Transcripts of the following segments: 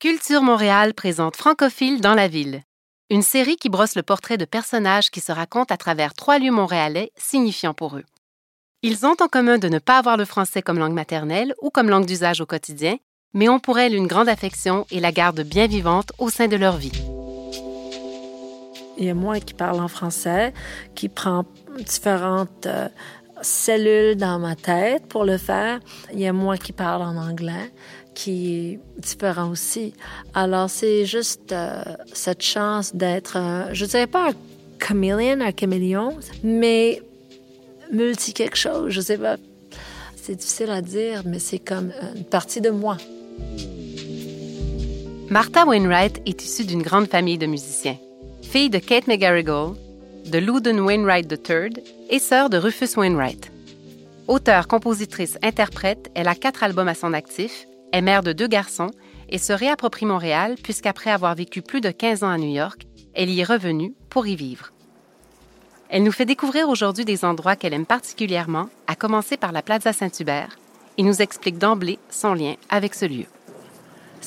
Culture Montréal présente Francophile dans la ville, une série qui brosse le portrait de personnages qui se racontent à travers trois lieux montréalais signifiants pour eux. Ils ont en commun de ne pas avoir le français comme langue maternelle ou comme langue d'usage au quotidien, mais ont pour elle une grande affection et la gardent bien vivante au sein de leur vie. Il y a moi qui parle en français, qui prend différentes euh, cellules dans ma tête pour le faire. Il y a moi qui parle en anglais, qui est différent aussi. Alors, c'est juste euh, cette chance d'être, euh, je ne dirais pas un chameleon, un caméléon, mais multi quelque chose, je sais pas. C'est difficile à dire, mais c'est comme une partie de moi. Martha Wainwright est issue d'une grande famille de musiciens. Fille de Kate McGarrigle, de Loudon Wainwright III et sœur de Rufus Wainwright. Auteure, compositrice, interprète, elle a quatre albums à son actif, est mère de deux garçons et se réapproprie Montréal puisqu'après avoir vécu plus de 15 ans à New York, elle y est revenue pour y vivre. Elle nous fait découvrir aujourd'hui des endroits qu'elle aime particulièrement, à commencer par la Plaza Saint-Hubert, et nous explique d'emblée son lien avec ce lieu.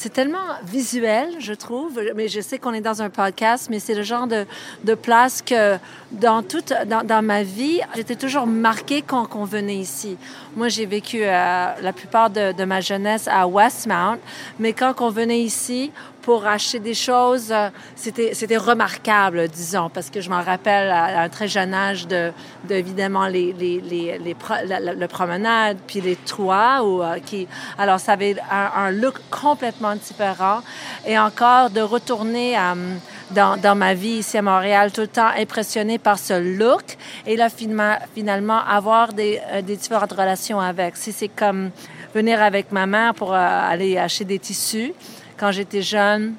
C'est tellement visuel, je trouve. Mais je sais qu'on est dans un podcast, mais c'est le genre de, de place que dans toute dans, dans ma vie, j'étais toujours marquée quand on venait ici. Moi, j'ai vécu euh, la plupart de, de, ma jeunesse à Westmount, mais quand on venait ici pour acheter des choses, euh, c'était c'était remarquable, disons, parce que je m'en rappelle à, un très jeune âge de, de évidemment les les les, les la, promenade puis les toits ou euh, qui alors ça avait un, un look complètement différent et encore de retourner à dans, dans, ma vie ici à Montréal, tout le temps impressionnée par ce look et là finalement avoir des, euh, des différentes relations avec. Si c'est comme venir avec ma mère pour euh, aller acheter des tissus quand j'étais jeune.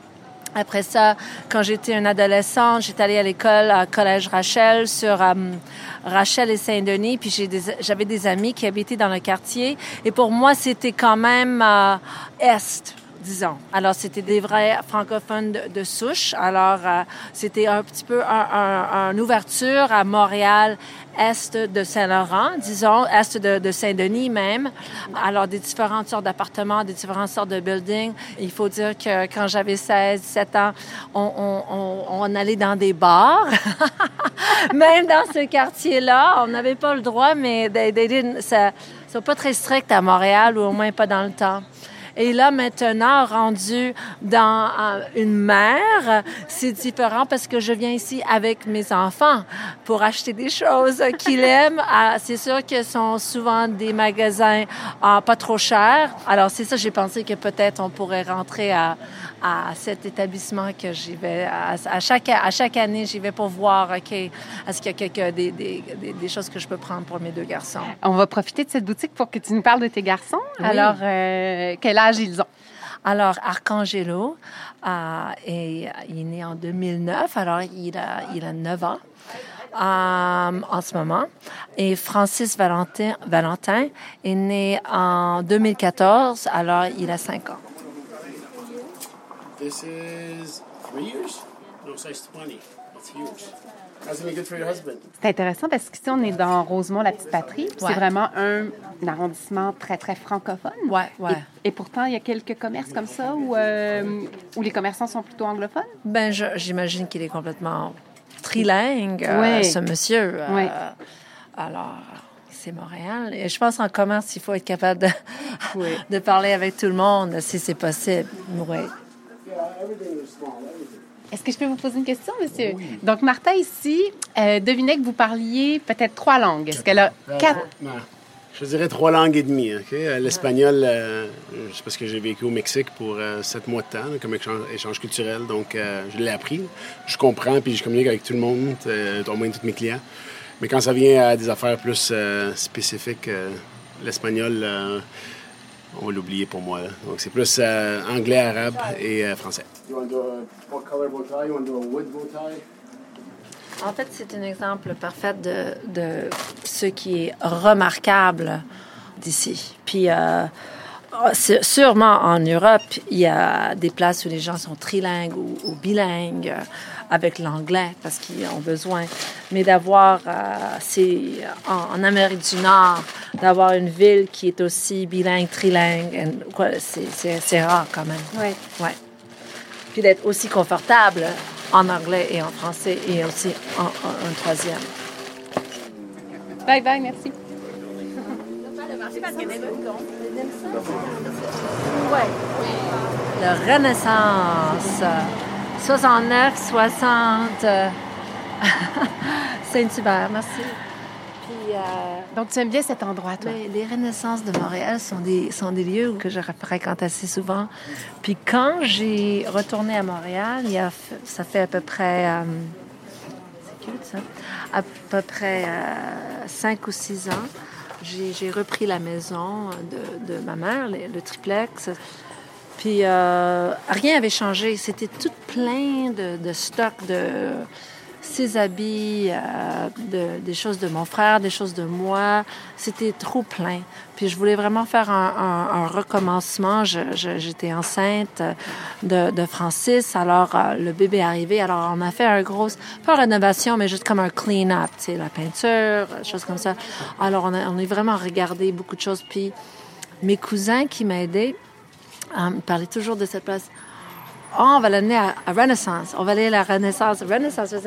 Après ça, quand j'étais une adolescente, j'étais allée à l'école à Collège Rachel sur euh, Rachel et Saint-Denis, puis j'avais des, des, amis qui habitaient dans le quartier. Et pour moi, c'était quand même est Alors, c'était des vrais francophones de, souche. Alors, euh, c'était un petit peu une ouverture à Montréal, est de Saint-Laurent, disons, est de, Saint-Denis même. Alors, des différentes sortes d'appartements, des différentes sortes de buildings. Il faut dire que quand j'avais 16, 17 ans, on, allait dans des bars. même dans ce quartier-là, on n'avait pas le droit, mais ça, c'est pas très strict à Montréal, ou au moins pas dans le temps. Et là, maintenant, rendu dans euh, une mer, c'est différent parce que je viens ici avec mes enfants pour acheter des choses qu'ils aiment. Ah, c'est sûr que ce sont souvent des magasins ah, pas trop chers. Alors, c'est ça, j'ai pensé que peut-être on pourrait rentrer à, à cet établissement que j'y vais. À, chaque, à chaque année, j'y vais pour voir, OK, est-ce qu'il y a quelque, des, des, des, choses que je peux prendre pour mes deux garçons? On va profiter de cette boutique pour que tu nous parles de tes garçons. Alors, euh, quel âge ils ont? Alors, Arcangelo, euh, est, il est né en 2009, alors il a, il a 9 ans. Euh, en ce moment. Et Francis Valentin, Valentin est né en 2014, alors il a 5 ans. This is three years? No, size 20. That's huge. How's it good for your husband? C'est intéressant parce qu'ici, on est dans Rosemont, la petite patrie. Ouais. C'est vraiment un, un, arrondissement très, très francophone. Ouais, ouais. Et, et pourtant, il y a quelques commerces comme ça où, euh, où les commerçants sont plutôt anglophones? Ben, j'imagine qu'il est complètement trilingue, euh, ce monsieur. Euh, ouais. Alors c'est Montréal. Et je pense en commerce, il faut être capable de, de parler avec tout le monde si c'est possible. Oui. Est-ce que je peux vous poser une question, monsieur? Oui. Donc, Martha, ici, euh, devinez que vous parliez peut-être trois langues. Est-ce qu'elle a euh, quatre? Je dirais trois langues et demie. Okay? Euh, l'espagnol, euh, c'est parce que j'ai vécu au Mexique pour euh, sept mois de temps, comme échange, échange culturel. Donc, euh, je l'ai appris. Je comprends, puis je communique avec tout le monde, au moins tous mes clients. Mais quand ça vient à des affaires plus spécifiques, l'espagnol on va l'oublier pour moi. Là. Donc, c'est plus euh, anglais, arabe et euh, français. En fait, c'est un exemple parfait de, de, ce qui est remarquable d'ici. Puis, euh, sûrement en Europe, il y a des places où les gens sont trilingues ou, ou bilingues avec l'anglais parce qu'ils ont besoin. Mais d'avoir, euh, c'est en, en, Amérique du Nord, d'avoir une ville qui est aussi bilingue, trilingue, c'est rare quand même. Oui. Ouais. puis d'être aussi confortable en anglais et en français et aussi en, en troisième. Bye bye, merci. Le Renaissance. 69, 60. Saint-Hubert, merci. Puis, euh, Donc, tu aimes bien cet endroit, toi? les Renaissances de Montréal sont des, sont des lieux que je fréquente assez souvent. Puis quand j'ai retourné à Montréal, il y a, ça fait à peu près... Euh, c'est cute, ça? À peu près euh, cinq ou six ans, j'ai repris la maison de, de ma mère, le, triplex. Puis euh, rien n'avait changé. C'était tout plein de, de stock de ses habits, euh, de, des choses de mon frère, des choses de moi. C'était trop plein. Puis je voulais vraiment faire un, recommencement. J'étais enceinte de, de, Francis, alors euh, le bébé est arrivé. Alors on a fait un gros, pas rénovation, mais juste comme un clean-up, tu sais, la peinture, choses comme ça. Alors on a, on a vraiment regardé beaucoup de choses. Puis mes cousins qui m'aidaient, euh, parlaient toujours de cette place. Oh, on va l'amener à, Renaissance. On va aller à la Renaissance. Renaissance. de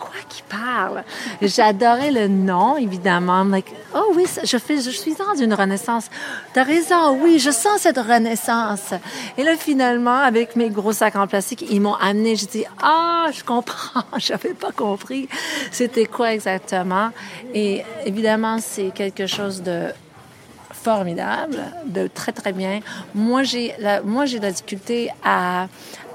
quoi qui parle? J'adorais le nom, évidemment. Like, oh oui, je, suis dans une Renaissance. T'as raison, oui, je sens cette Renaissance. Et là, finalement, avec mes gros sacs en plastique, ils m'ont amené. J'ai dit, ah, je comprends. J'avais pas compris. C'était quoi exactement? Et évidemment, c'est quelque chose de formidable, de très très bien. Moi j'ai moi j'ai la difficulté à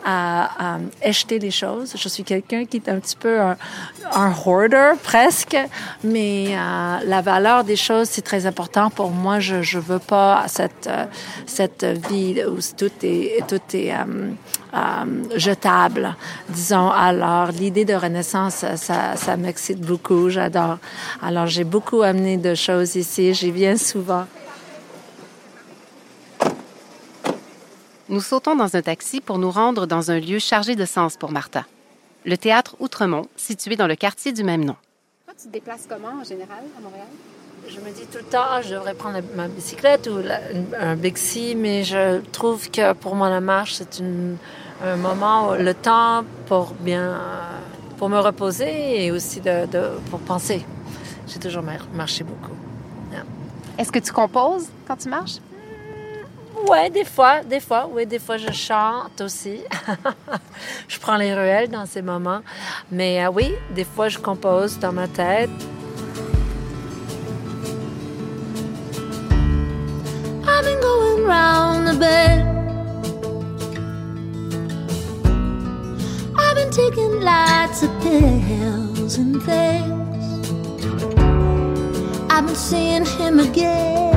à, à, acheter les choses. Je suis quelqu'un qui est un petit peu un, hoarder presque, mais euh, la valeur des choses c'est très important pour moi. Je je veux pas cette euh, cette vie où tout est tout est euh, euh, jetable, disons. Alors, l'idée de Renaissance, ça, ça m'excite beaucoup, j'adore. Alors, j'ai beaucoup amené de choses ici, j'y viens souvent. Nous sautons dans un taxi pour nous rendre dans un lieu chargé de sens pour Martha. Le théâtre Outremont, situé dans le quartier du même nom. Toi, tu te déplaces comment en général à Montréal? Je me dis tout le temps, je devrais prendre ma bicyclette ou un Bixi, mais je trouve que pour moi, la marche, c'est un moment, le temps pour bien, pour me reposer et aussi de, pour penser. J'ai toujours marché beaucoup. Est-ce que tu composes quand tu marches? Ouais, des fois, des fois, oui, des fois je chante aussi. je prends les ruelles dans ces moments. Mais euh, oui, des fois je compose dans ma tête. I've been going round the bed. I've been taking lots of pills and things. I've been seeing him again.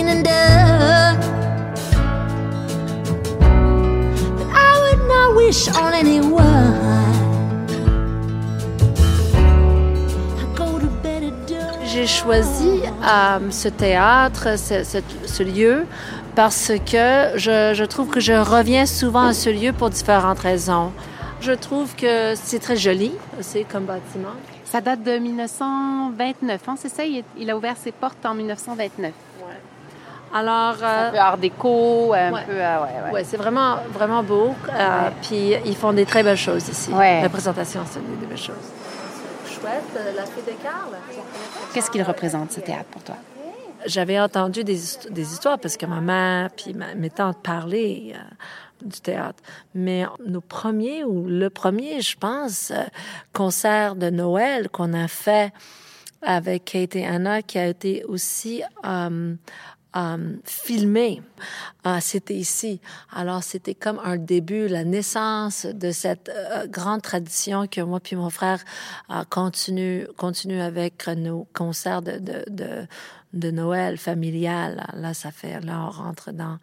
Seen and done. But I would not wish on anyone. J'ai choisi euh, ce théâtre, ce, ce, ce, lieu, parce que je, je trouve que je reviens souvent à ce lieu pour différentes raisons. Je trouve que c'est très joli aussi comme bâtiment. Ça date de 1929, hein, c'est ça? Il, il, a ouvert ses portes en 1929. Alors, euh, un peu art déco, un peu, euh, ouais, ouais. ouais c'est vraiment, vraiment beau. Euh, puis ils font des très belles choses ici. La présentation, c'est des, belles choses. Chouette, la fille de Carl. Qu'est-ce qu'il représente, ce théâtre, pour toi? J'avais entendu des, des, histoires parce que ma mère puis ma, mes tantes parlaient du théâtre. Mais nos premiers, ou le premier, je pense, concert de Noël qu'on a fait avec Kate et Anna, qui a été aussi euh, filmé. Euh, c'était ici. Alors, c'était comme un début, la naissance de cette euh, grande tradition que moi puis mon frère euh, continue, continue avec nos concerts de, de, de de Noël familial. Là, ça fait, là, on rentre dans,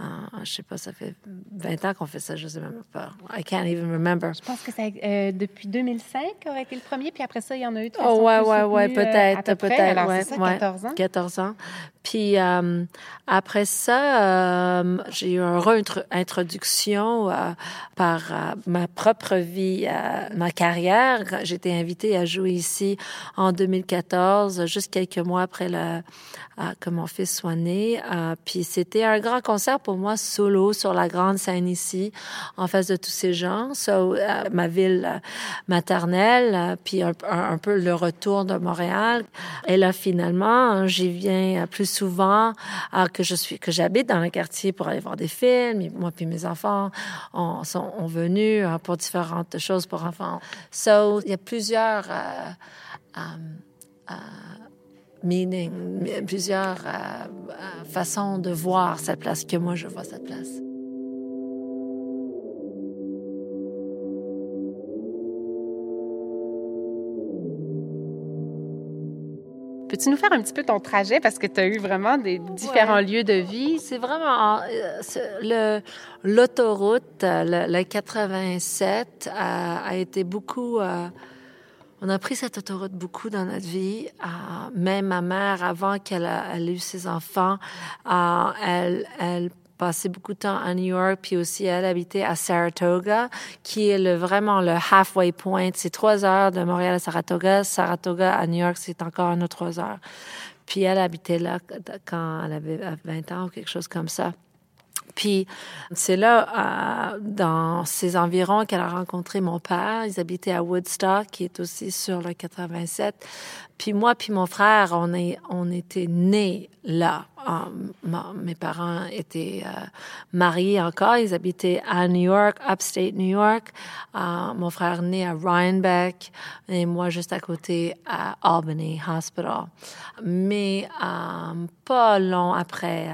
euh, je sais pas, ça fait 20 ans qu'on fait ça, je sais même pas. I can't even remember. Je pense que c'est euh, depuis 2005 aurait été le premier, puis après ça, il y en a eu de Oh, ouais, ouais, ouais, peut-être, peut-être, ouais, ça, 14 ans. 14 ans. Puis euh, après ça, euh, j'ai eu une réintroduction euh, par euh, ma propre vie, ma carrière. J'ai été invitée à jouer ici en 2014, juste quelques mois après le que mon fils soit né. puis c'était un grand concert pour moi solo sur la grande scène ici, en face de tous ces gens. So, ma ville maternelle, puis un, peu le retour de Montréal. Et là, finalement, j'y viens plus souvent que je suis, que j'habite dans le quartier pour aller voir des films. Moi puis mes enfants ont, sont ont venus pour différentes choses pour enfants. So, il y a plusieurs euh, euh, euh, meaning, plusieurs façons de voir cette place que moi je vois cette place. Peux-tu nous faire un petit peu ton trajet? Parce que tu as eu vraiment des différents lieux de vie? C'est vraiment le l'autoroute, le, le, 87 a, a, été beaucoup on a pris cette autoroute beaucoup dans notre vie. Euh, même ma mère, avant qu'elle ait eu ses enfants, euh, elle, elle passait beaucoup de temps à New York, puis aussi elle habitait à Saratoga, qui est vraiment le halfway point. C'est trois heures de Montréal à Saratoga. Saratoga à New York, c'est encore une autre trois heures. Puis elle habitait là quand elle avait 20 ans ou quelque chose comme ça. Puis c'est là, euh, dans ces environs, qu'elle a rencontré mon père. Ils habitaient à Woodstock, qui est aussi sur le 87. Puis moi, puis mon frère, on est, on était nés là. Euh, mes parents étaient euh, mariés encore. Ils habitaient à New York, upstate New York. mon frère né à Rhinebeck et moi juste à côté à Albany Hospital. Mais pas long après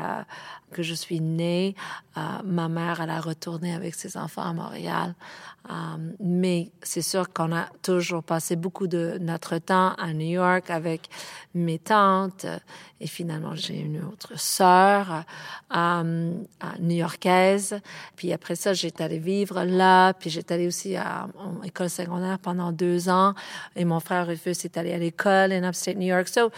que je suis née, euh, ma mère, elle a retourné avec ses enfants à Montréal. Euh, mais c'est sûr qu'on a toujours passé beaucoup de notre temps à New York avec mes tantes. Et finalement, j'ai une autre sœur euh, new-yorkaise. Puis après ça, j'étais allée vivre là. Puis j'étais allée aussi à, l'école secondaire pendant deux ans. Et mon frère Rufus est allé à l'école en upstate New York. So,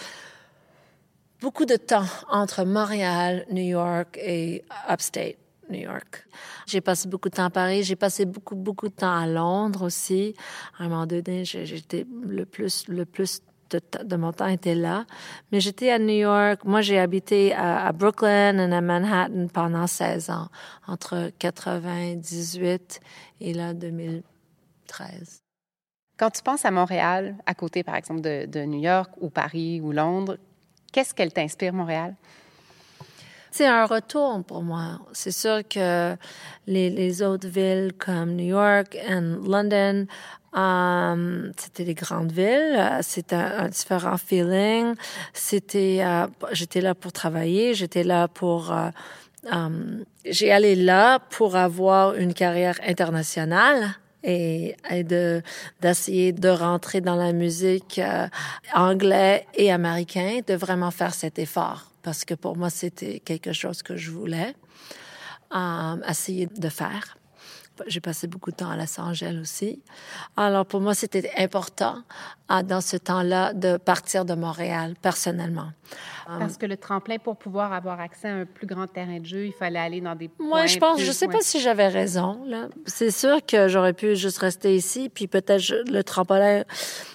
beaucoup de temps entre Montréal, New York et upstate New York. J'ai passé beaucoup de temps à Paris. J'ai passé beaucoup, beaucoup de temps à Londres aussi. À un moment donné, j'étais le plus, le plus de, mon temps était là. Mais j'étais à New York. Moi, j'ai habité à, Brooklyn et à Manhattan pendant 16 ans, entre 98 et là, 2013. Quand tu penses à Montréal, à côté, par exemple, de, de New York ou Paris ou Londres, Qu'est-ce qu'elle t'inspire, Montréal? C'est un retour pour moi. C'est sûr que les, autres villes comme New York et London, um, c'était des grandes villes. C'était un, différent feeling. C'était, euh, j'étais là pour travailler. J'étais là pour euh, um, j'ai allé là pour avoir une carrière internationale et, de d'essayer de rentrer dans la musique euh, anglais et américain, de vraiment faire cet effort parce que pour moi c'était quelque chose que je voulais euh, essayer de faire. J'ai passé beaucoup de temps à Los Angeles aussi. Alors pour moi, c'était important euh, dans ce temps-là de partir de Montréal personnellement. Euh, Parce que le tremplin pour pouvoir avoir accès à un plus grand terrain de jeu, il fallait aller dans des points. Moi, je pense, je sais pas si j'avais raison. C'est sûr que j'aurais pu juste rester ici, puis peut-être le tremplin,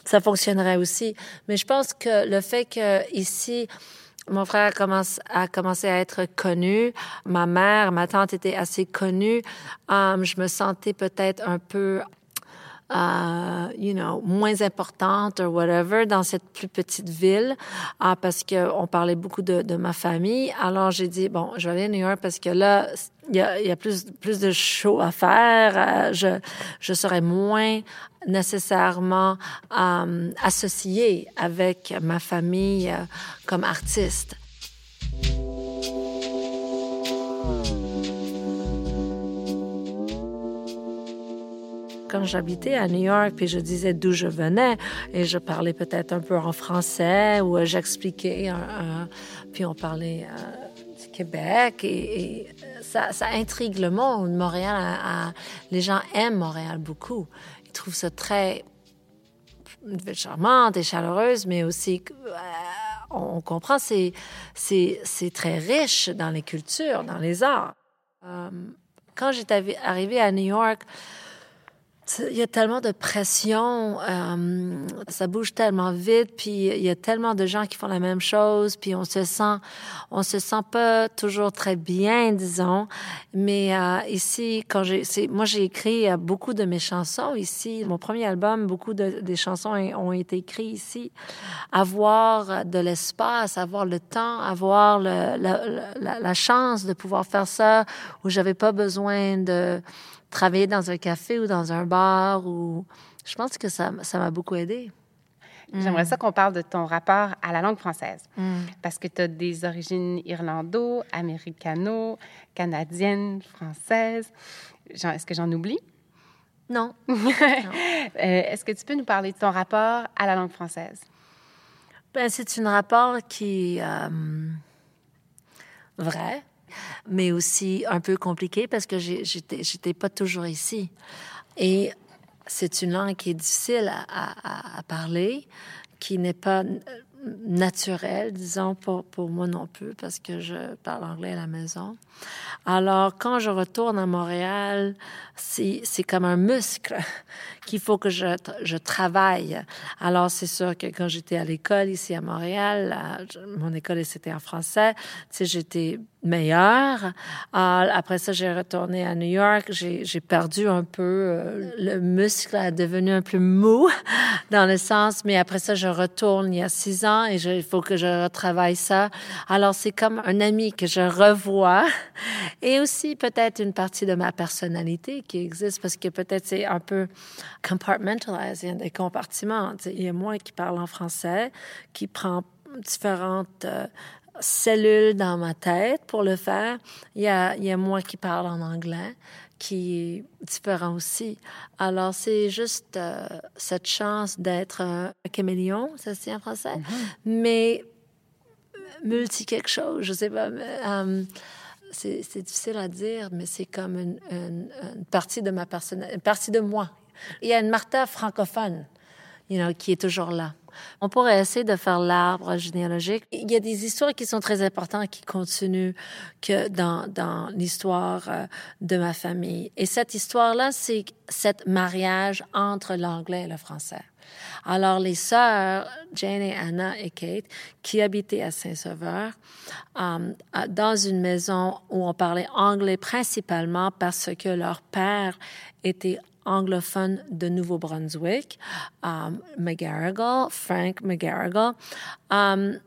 ça fonctionnerait aussi. Mais je pense que le fait que ici mon frère commence, a commencé à être connu. Ma mère, ma tante était assez connue. Um, je me sentais peut-être un peu uh, you know, moins importante ou whatever dans cette plus petite ville uh, parce qu'on parlait beaucoup de, de, ma famille. Alors j'ai dit, bon, je vais aller à New York parce que là, il y a, y a, plus, plus de shows à faire. Uh, je, je serai moins nécessairement euh, associée avec ma famille euh, comme artiste. Quand j'habitais à New York, puis je disais d'où je venais, et je parlais peut-être un peu en français, ou j'expliquais, puis on parlait euh, du Québec, et, ça, intrigue le monde. Montréal, les gens aiment Montréal beaucoup. Ils trouvent ça très charmante et chaleureuse, mais aussi, euh, on comprend, c'est, c'est, très riche dans les cultures, dans les arts. Euh, quand j'étais arrivée à New York, il y a tellement de pression, euh, ça bouge tellement vite, puis il y a tellement de gens qui font la même chose, puis on se sent, on se sent pas toujours très bien, disons. Mais euh, ici, quand j'ai, moi j'ai écrit beaucoup de mes chansons ici. Mon premier album, beaucoup de, des chansons ont été écrites ici. Avoir de l'espace, avoir le temps, avoir le, la, la chance de pouvoir faire ça, où j'avais pas besoin de travailler dans un café ou dans un bar ou je pense que ça ça m'a beaucoup aidé. J'aimerais ça qu'on parle de ton rapport à la langue française. Mm. Parce que tu as des origines irlando, américano, canadiennes, françaises. Est-ce que j'en oublie? Non. Euh, est-ce que tu peux nous parler de ton rapport à la langue française? Ben, c'est un rapport qui est euh, vrai, mais aussi un peu compliqué parce que j'étais, pas toujours ici. Et c'est une langue qui est difficile à, à, parler, qui n'est pas naturelle, disons, pour, pour moi non plus, parce que je parle anglais à la maison. Alors, quand je retourne à Montréal, c'est comme un muscle qu'il faut que je, je travaille. Alors, c'est sûr que quand j'étais à l'école ici à Montréal, mon école c'était en français, tu sais, j'étais meilleure. après ça, j'ai retourné à New York. J'ai perdu un peu euh, le muscle, a devenu un peu mou dans le sens. Mais après ça, je retourne il y a six ans et il faut que je retravaille ça. Alors, c'est comme un ami que je revois et aussi peut-être une partie de ma personnalité qui existe parce que peut-être c'est un peu compartmentalized, des compartiments. Il y a moi qui parle en français, qui prend différentes euh, cellules dans ma tête pour le faire. Il y a, il y a moi qui parle en anglais, qui est différent aussi. Alors, c'est juste euh, cette chance d'être un caméléon, ça se dit en français, mm-hmm. mais multi quelque chose, je sais pas. Euh, c'est difficile à dire, mais c'est comme une, une, partie de ma personnalité, une partie de moi. Il y a une Martha francophone, you know, qui est toujours là. On pourrait essayer de faire l'arbre généalogique. Il y a des histoires qui sont très importantes qui continuent que dans, dans l'histoire euh, de ma famille. Et cette histoire-là, c'est cet mariage entre l'anglais et le français. Alors, les sœurs, Jane et Anna et Kate, qui habitaient à Saint-Sauveur, euh, dans une maison où on parlait anglais principalement parce que leur père était anglophone de Nouveau-Brunswick, um, McGarrigle, Frank McGarrigle. Um,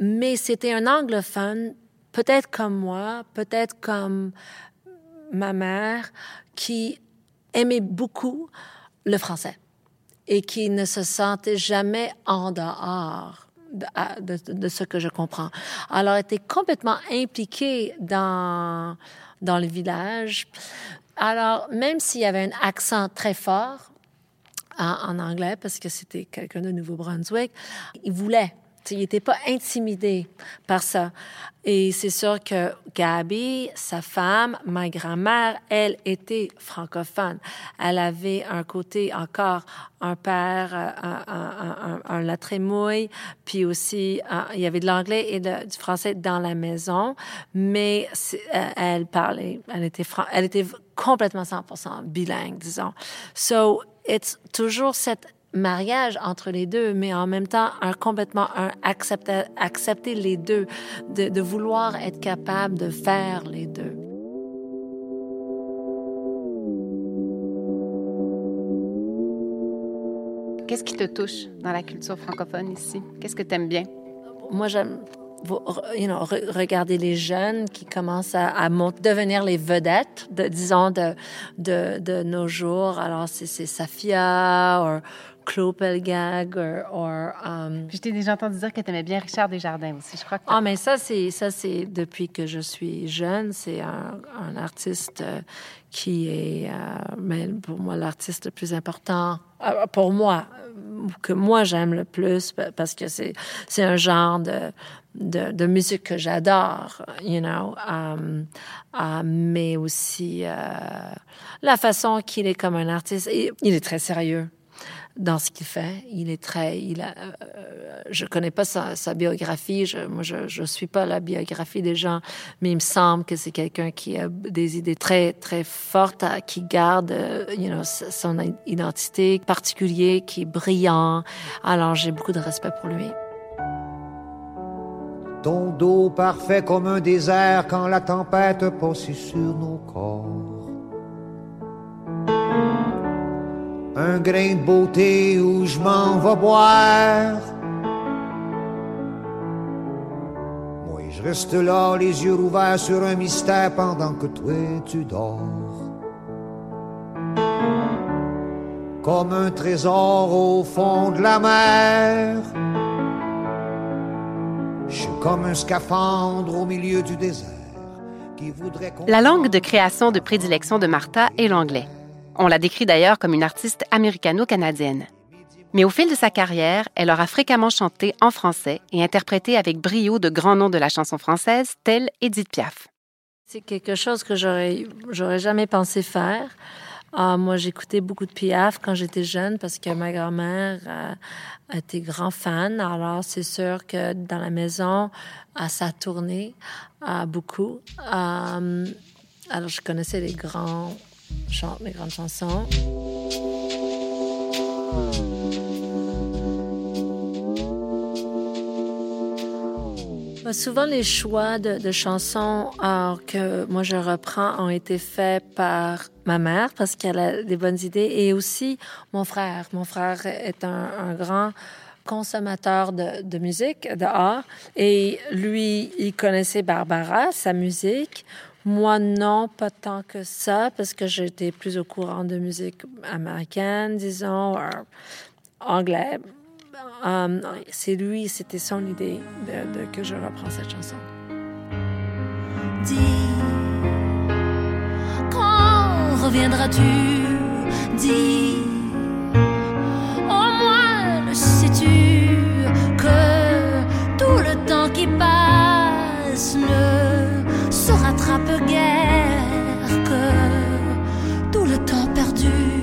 mais c'était un anglophone, peut-être comme moi, peut-être comme ma mère, qui aimait beaucoup le français et qui ne se sentait jamais en dehors de, ce que je comprends. Alors, était complètement impliquée dans, dans le village. Alors, même s'il y avait un accent très fort en, anglais, parce que c'était quelqu'un de Nouveau-Brunswick, il voulait. Il n'était pas intimidé par ça. Et c'est sûr que Gabi, sa femme, ma grand-mère, elle était francophone. Elle avait un côté encore, un père, un, un, un, un puis aussi, il y avait de l'anglais et du français dans la maison, mais elle parlait, elle était, elle était complètement 100% bilingue, disons. So, it's toujours cette mariage entre les deux, mais en même temps, un, complètement un accepter, accepter les deux, de, de vouloir être capable de faire les deux. Qu'est-ce qui te touche dans la culture francophone ici? Qu'est-ce que tu aimes bien? Moi, j'aime you know, regarder les jeunes qui commencent à, à devenir les vedettes, de, disons, de, de, de nos jours. Alors, c'est Safia ou Claude Pelgag ou... Um... Je t'ai déjà entendu dire que tu aimais bien Richard Desjardins aussi, je crois. Que ah, mais ça, c'est ça, c'est depuis que je suis jeune. C'est un, un, artiste euh, qui est, euh, mais pour moi, l'artiste le plus important, euh, pour moi, que moi j'aime le plus, parce que c'est, c'est un genre de de, de musique que j'adore, you know, um, uh, mais aussi la façon qu'il est comme un artiste. il est très sérieux. Dans ce qu'il fait. Il est très, il a, euh, je connais pas sa, sa biographie. Je, moi, je, je suis pas la biographie des gens, mais il me semble que c'est quelqu'un qui a des idées très, très fortes, qui garde, euh, you know, son identité particulière, qui est brillant. Alors, j'ai beaucoup de respect pour lui. Ton dos parfait comme un désert quand la tempête passe sur nos corps. Un grain de beauté où je m'en vais boire. Moi, je reste là, les yeux ouverts sur un mystère pendant que toi tu dors. Comme un trésor au fond de la mer. Je suis comme un scaphandre au milieu du désert. Qui voudrait la langue de création de prédilection de Martha est l'anglais. On la décrit d'ailleurs comme une artiste américano-canadienne. Mais au fil de sa carrière, elle aura fréquemment chanté en français et interprété avec brio de grands noms de la chanson française, tels Edith Piaf. C'est quelque chose que j'aurais, jamais pensé faire. Ah, moi, j'écoutais beaucoup de Piaf quand j'étais jeune parce que ma grand-mère euh, était grand fan. Alors, c'est sûr que dans la maison, à sa tournée, euh, beaucoup. Euh, alors, je connaissais les grands chante mes grandes chansons. Bah, souvent, les choix de, chansons que moi je reprends ont été faits par ma mère parce qu'elle a des bonnes idées et aussi mon frère. Mon frère est un, grand consommateur de, de, musique, de art, et lui, il connaissait Barbara, sa musique. Moi, non, pas tant que ça, parce que j'étais plus au courant de musique américaine, disons, ou anglais. Um, c'est lui, c'était son idée que je reprends cette chanson. Dis, quand reviendras-tu? Dis, au moins le sais-tu que tout le temps qui passe guère que tout le temps perdu.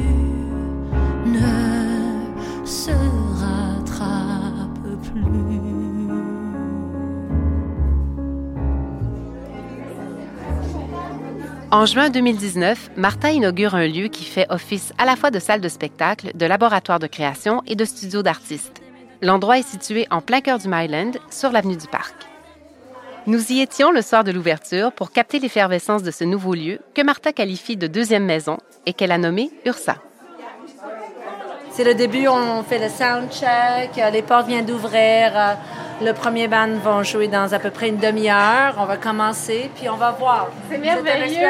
En juin 2019, Martha inaugure un lieu qui fait office à la fois de salle de spectacle, de laboratoire de création et de studio d'artistes. L'endroit est situé en plein cœur du Myland, sur l'avenue du Parc. Nous y étions le soir de l'ouverture pour capter l'effervescence de ce nouveau lieu que Martha qualifie de deuxième maison et qu'elle a nommé Ursa. C'est le début, on fait le sound check, les portes viennent d'ouvrir, le premier band va jouer dans à peu près une demi-heure. On va commencer, puis on va voir. C'est merveilleux.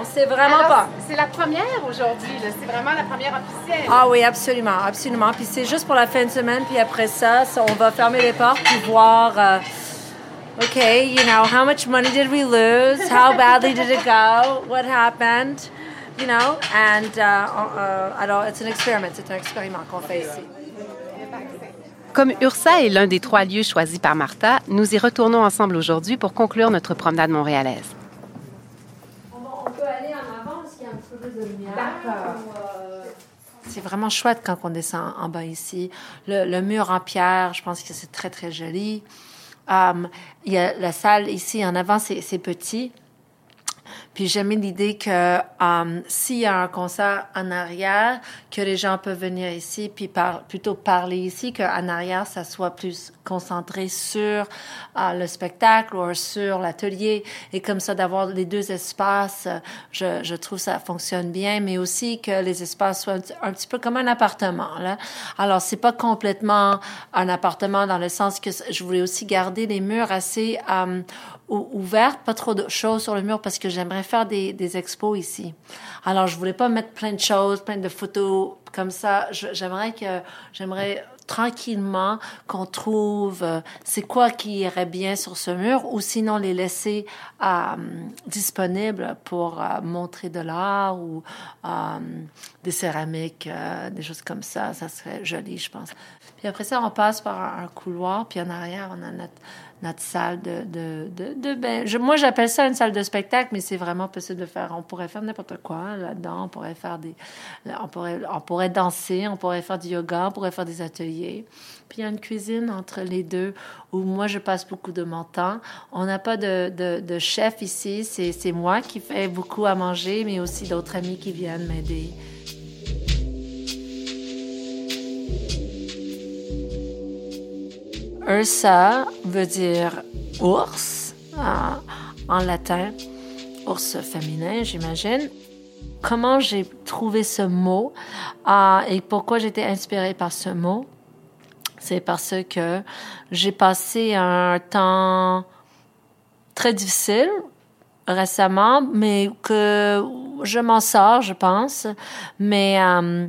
On sait vraiment pas. C'est la première aujourd'hui. C'est vraiment la première officielle. Ah oui, absolument, absolument. Puis c'est juste pour la fin de semaine, puis après ça, on va fermer les portes puis voir. Euh, okay, you know, how much money did we lose? How badly did it go? What happened? You know, and uh, uh, alors, it's an experiment, c'est un expériment qu'on fait ici. Comme Ursa est l'un des trois lieux choisis par Martha, nous y retournons ensemble aujourd'hui pour conclure notre promenade montréalaise. On peut aller en avant parce qu'il y a un petit peu de lumière. C'est vraiment chouette quand on descend en bas ici. Le, le mur en pierre, je pense que c'est très, très joli. Um, il y a la salle ici en avant, c'est petit. Puis j'aime l'idée que um, s'il y a un concert en arrière, que les gens peuvent venir ici, puis plutôt parler ici, qu'en arrière, ça soit plus concentré sur uh, le spectacle ou sur l'atelier. Et comme ça, d'avoir les deux espaces, je, je trouve ça fonctionne bien, mais aussi que les espaces soient un, petit peu comme un appartement. Là. Alors, c'est pas complètement un appartement dans le sens que je voulais aussi garder les murs assez ouverte, pas trop de choses sur le mur parce que j'aimerais faire des, des, expos ici. Alors, je voulais pas mettre plein de choses, plein de photos comme ça. J'aimerais que, j'aimerais tranquillement qu'on trouve euh, c'est quoi qui irait bien sur ce mur ou sinon les laisser euh, disponibles pour euh, montrer de l'art ou des céramiques, des choses comme ça. Ça serait joli, je pense. Puis après ça, on passe par un couloir, puis en arrière, on a notre, notre salle de, de, moi j'appelle ça une salle de spectacle, mais c'est vraiment possible de faire. On pourrait faire n'importe quoi là-dedans. On pourrait faire des, on pourrait, danser, on pourrait faire du yoga, on pourrait faire des ateliers. Puis il y a une cuisine entre les deux où moi je passe beaucoup de mon temps. On n'a pas de, de, chef ici, c'est c'est moi qui fais beaucoup à manger, mais aussi d'autres amis qui viennent m'aider. Ursa veut dire ours en, en latin, ours féminin, j'imagine. Comment j'ai trouvé ce mot euh, et pourquoi j'étais inspirée par ce mot? C'est parce que j'ai passé un temps très difficile récemment, mais que je m'en sors, je pense. Mais euh,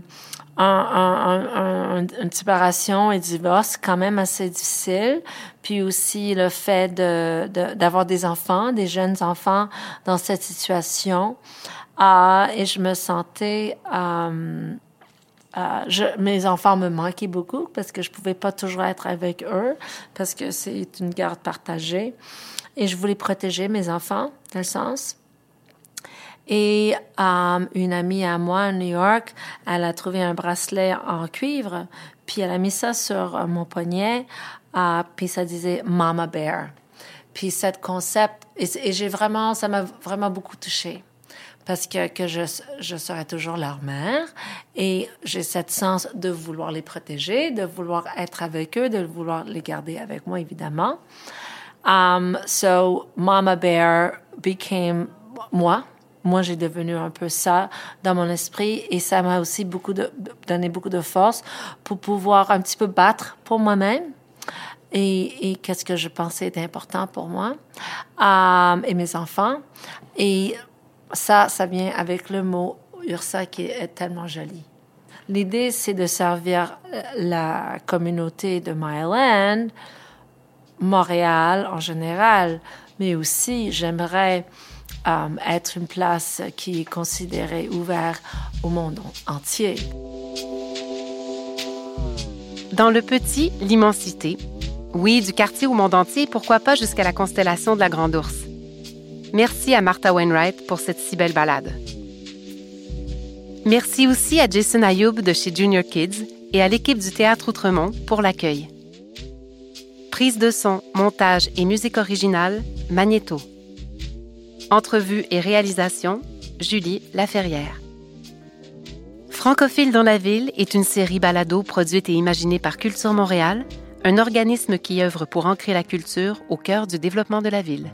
un, un- un- un- une séparation et divorce quand même assez difficile. Puis aussi le fait d'avoir des enfants, des jeunes enfants dans cette situation. Ah, et je me sentais... euh, euh, mes enfants me manquaient beaucoup parce que je pouvais pas toujours être avec eux parce que c'est une garde partagée. Et je voulais protéger mes enfants, dans le sens. Et euh, une amie à moi à New York, elle a trouvé un bracelet en cuivre, puis elle a mis ça sur euh, mon poignet, euh, puis ça disait Mama Bear. Puis cette concept, et j'ai vraiment, ça m'a vraiment beaucoup touchée parce que, que je, je serai toujours leur mère et j'ai cette sens de vouloir les protéger, de vouloir être avec eux, de vouloir les garder avec moi, évidemment. Um, so, Mama Bear became moi. Moi, j'ai devenu un peu ça dans mon esprit et ça m'a aussi beaucoup donné beaucoup de force pour pouvoir un petit peu battre pour moi-même et, qu'est-ce que je pensais être important pour moi um, et mes enfants. Et ça, ça vient avec le mot Ursa qui est tellement joli. L'idée, c'est de servir euh, la communauté de Myland, Montréal en général, mais aussi j'aimerais euh, être une place qui est considérée ouverte au monde entier. Dans le petit, l'immensité. Oui, du quartier au monde entier, pourquoi pas jusqu'à la constellation de la Grande Ourse. Merci à Martha Wainwright pour cette si belle balade. Merci aussi à Jason Ayoub de chez Junior Kids et à l'équipe du Théâtre Outremont pour l'accueil. Prise de son, montage et musique originale, Magnéto. Entrevue et réalisation, Julie Laferrière. Francophile dans la ville est une série balado produite et imaginée par Culture Montréal, un organisme qui œuvre pour ancrer la culture au cœur du développement de la ville.